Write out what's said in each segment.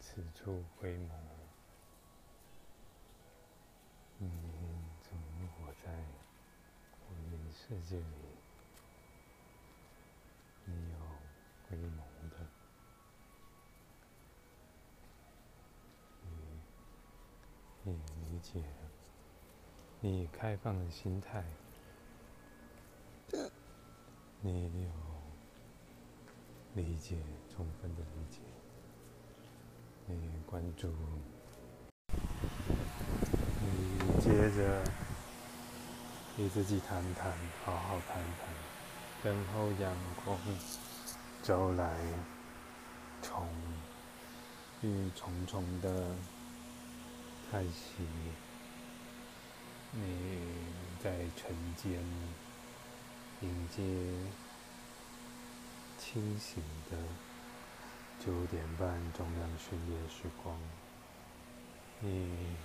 此处回眸，你怎么活在我的世界里？你有回眸的，你你理解，你开放的心态，你有理解，充分的理解。你关注，你接着与自己谈谈，好好谈谈，等候阳光招来，重与重重的叹息。你在晨间迎接清醒的。九点半，中央深夜时光，你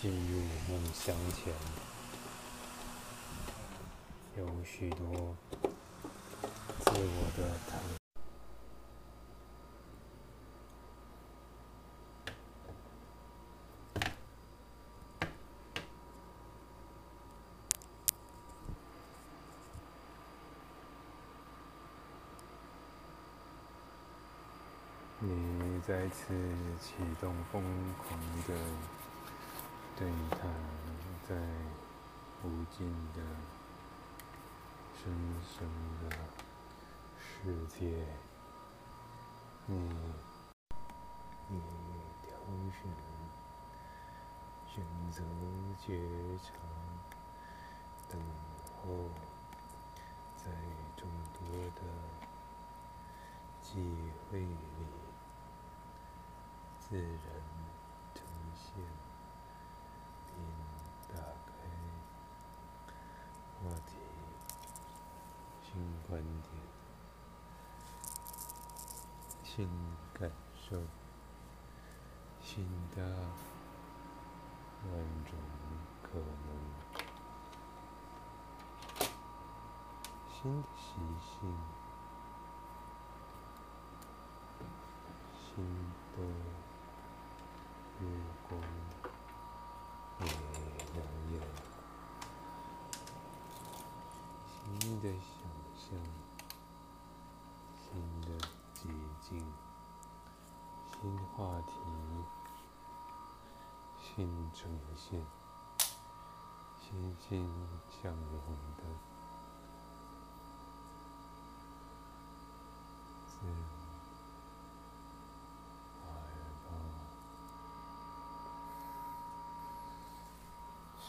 进入梦乡前，有许多自我的谈。你再次启动疯狂的对他，在无尽的深深的世界，你你挑选选择觉察，等候，在众多的机会里。自然呈现，并打开话题、新观点、新感受、新的万种可能、新的习性、新的。月光也亮眼，新的想象，新的寂静，新话题，新呈现，欣欣向荣的自。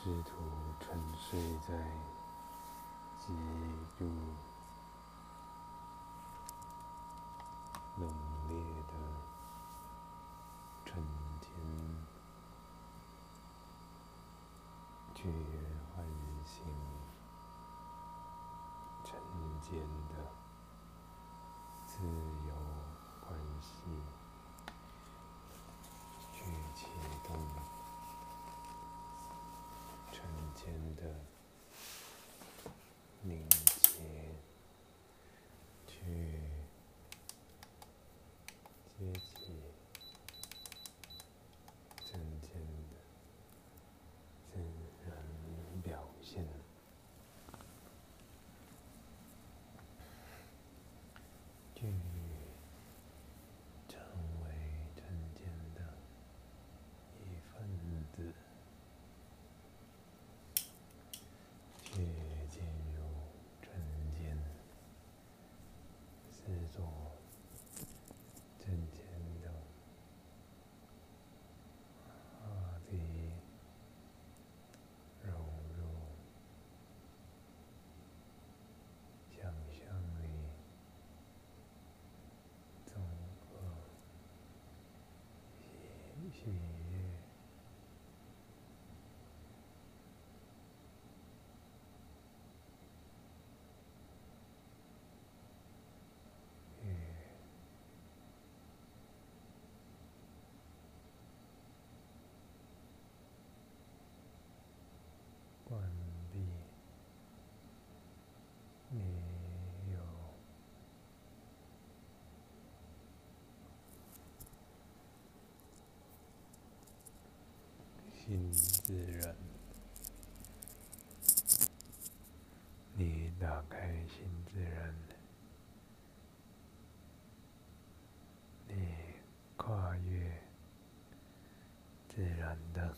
试图沉睡在极度冷冽的春天，去唤醒晨间的自由关系，去启动。间的 Hmm. 新自然。你打开新自然，你跨越自然的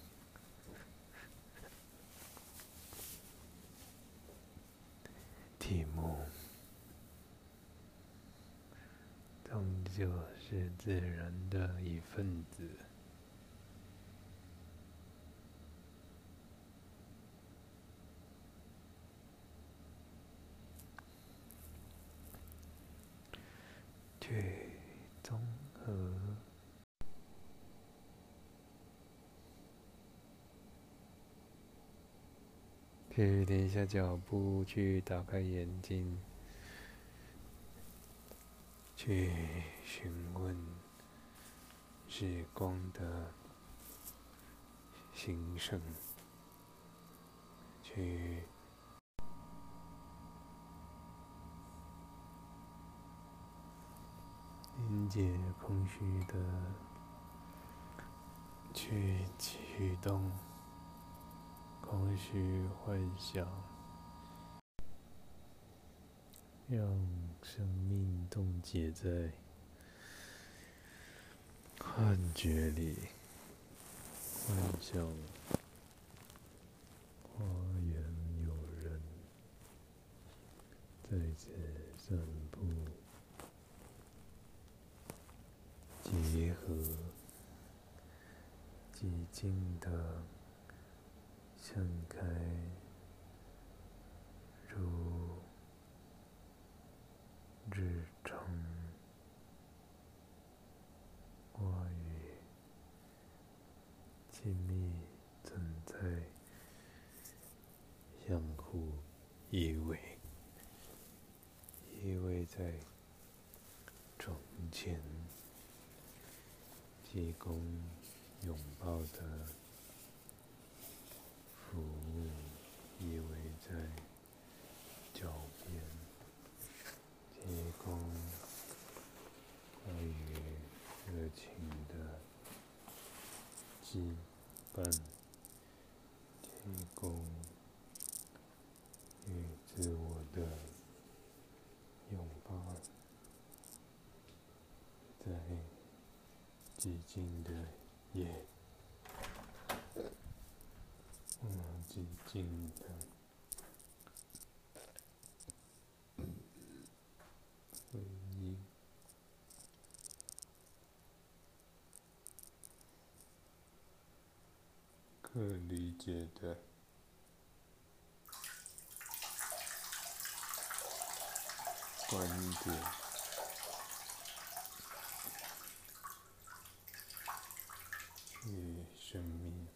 题目，终究是自然的一份子。去综合，去停下脚步，去打开眼睛，去询问时光的兴盛，去。迎接空虚的，去驱动空虚幻想，让生命冻结在幻觉里，幻想花园有人在此散步。结合寂静的盛开，如日常话语，亲密存在，相互依偎，依偎在窗前。提供好的服务，依偎在脚边，提供关于热情的羁绊，提供与自我的拥抱，在。寂静的夜，嗯，寂静的回忆，可理解的观点。与生命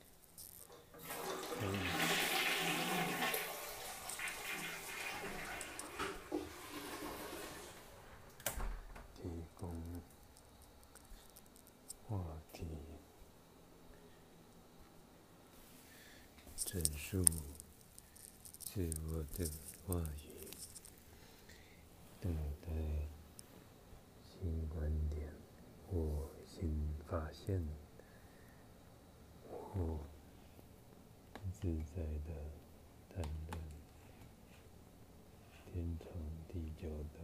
提供话题，陈述自我的话语，等待新观点或新发现。或自在的谈论天长地久的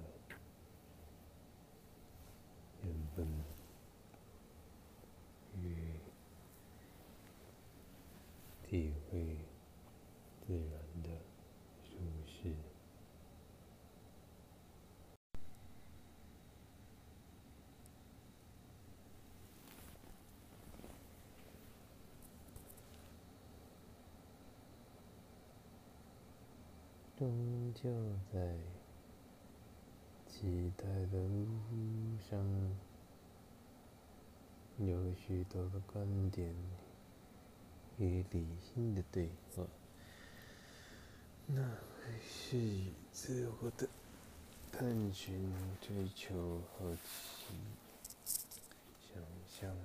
缘分与体会自然的舒适。终究在期待的路上，有许多的观点与理性的对话，那还是自我的探寻、追求、和奇、想象、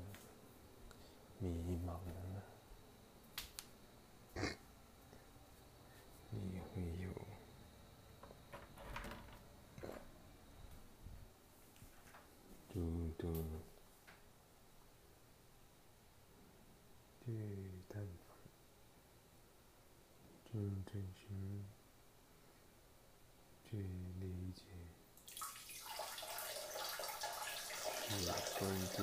迷茫。度去探访，去进行，去理解，去关注，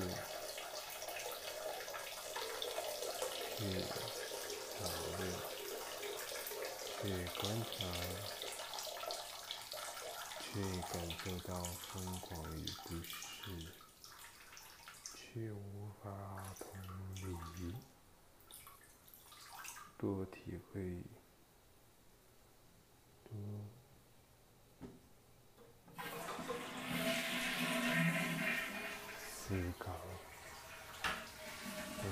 去讨论，去观察。去感受到疯狂与不适。却无法同理，多体会。思考，多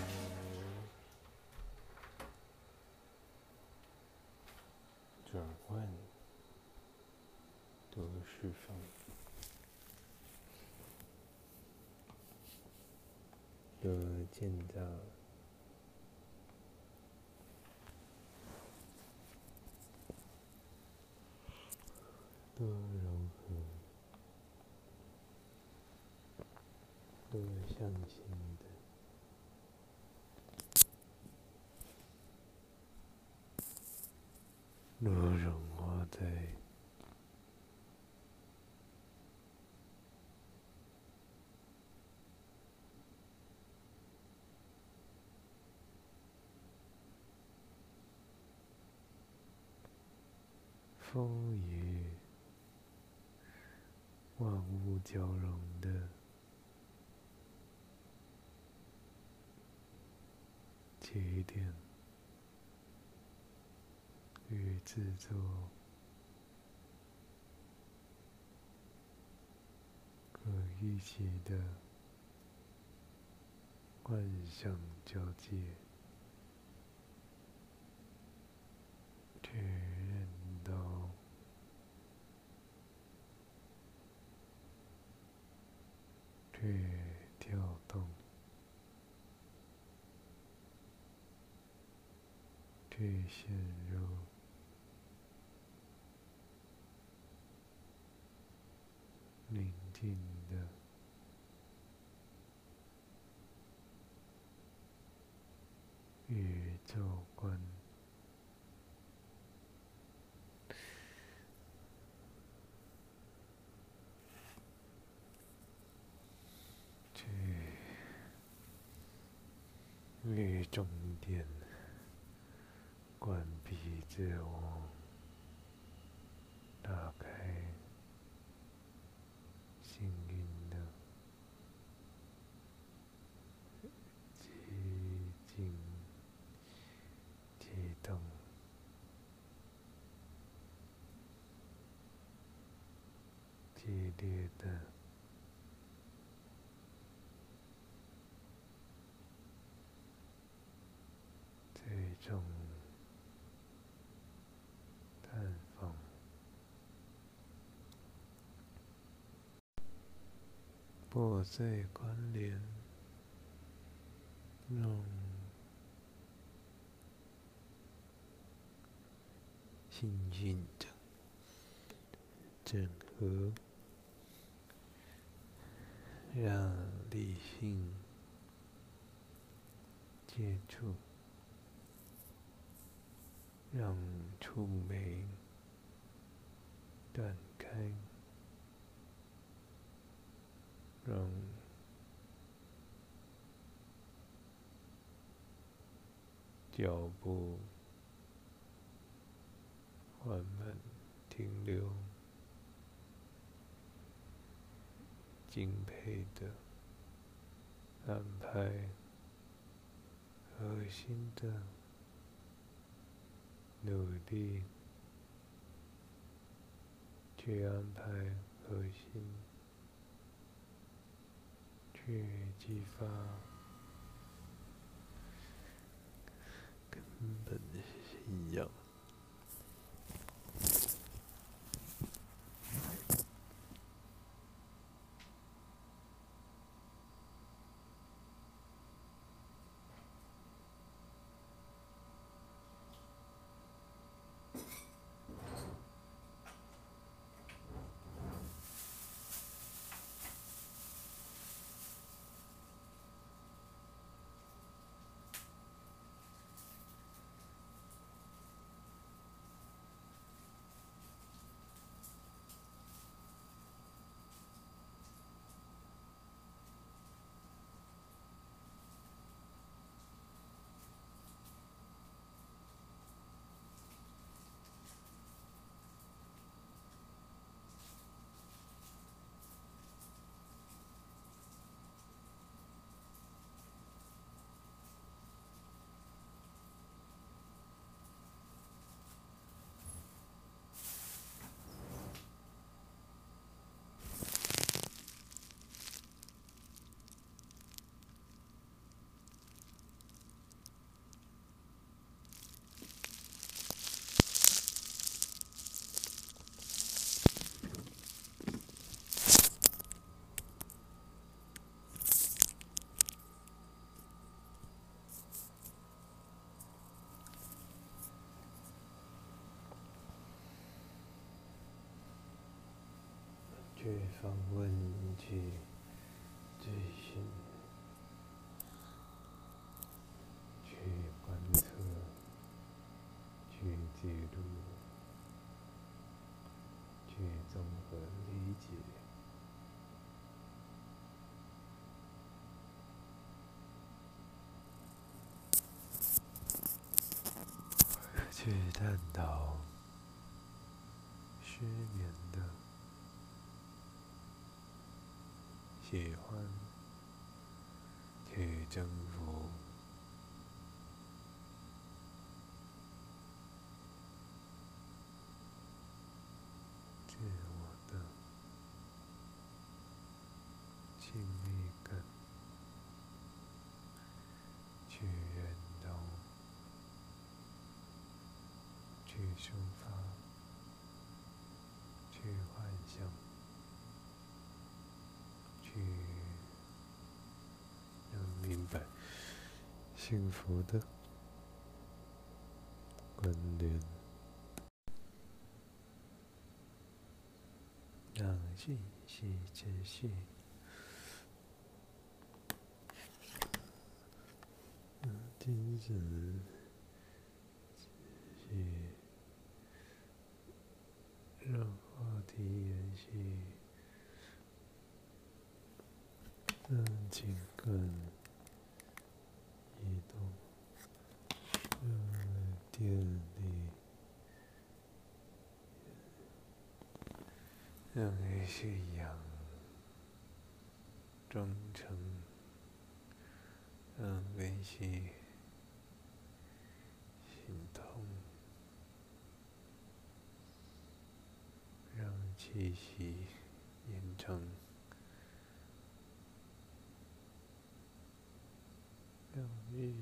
转换，多释放，多建造。多融合，多向心的，多融化在风雨。万物交融的起点与制作可一起的幻想交界，认到。却跳动，却陷入宁静的宇宙观。与终点，关闭自我，打开幸运的激进启动，激烈的。种探访，破碎关联，让幸运的整合，让理性接触。让触媒断开，让脚步缓慢停留，敬佩的安排核心的。努力去安排核心，去激发去访问，去追寻，去观测，去记录，去综合理解，去探讨失眠的。喜欢去征服自我的亲密感，去运动，去抒发，去幻想。白幸福的观点，让信息持续，精神持续，让话题延续。让情感移动，让电力，让信仰忠诚，让联系心痛，让气息延长。让日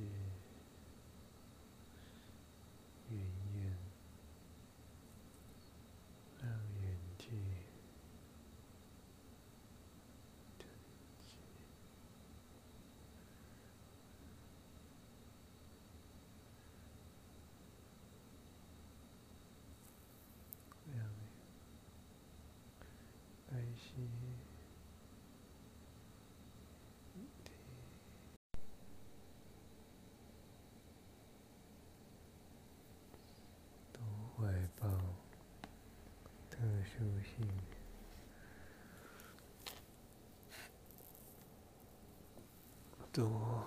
爱惜。修行，多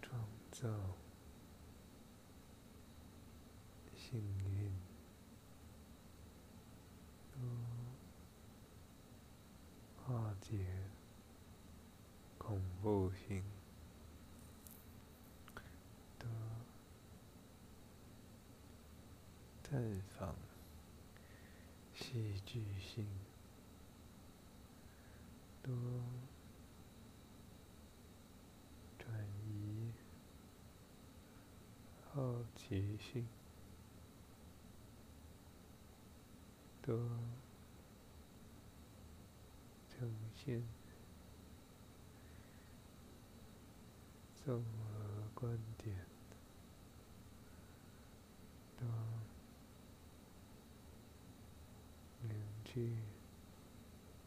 创造性运，多化解恐怖性。绽放戏剧性，多转移好奇心，多呈现综合观点，多。去。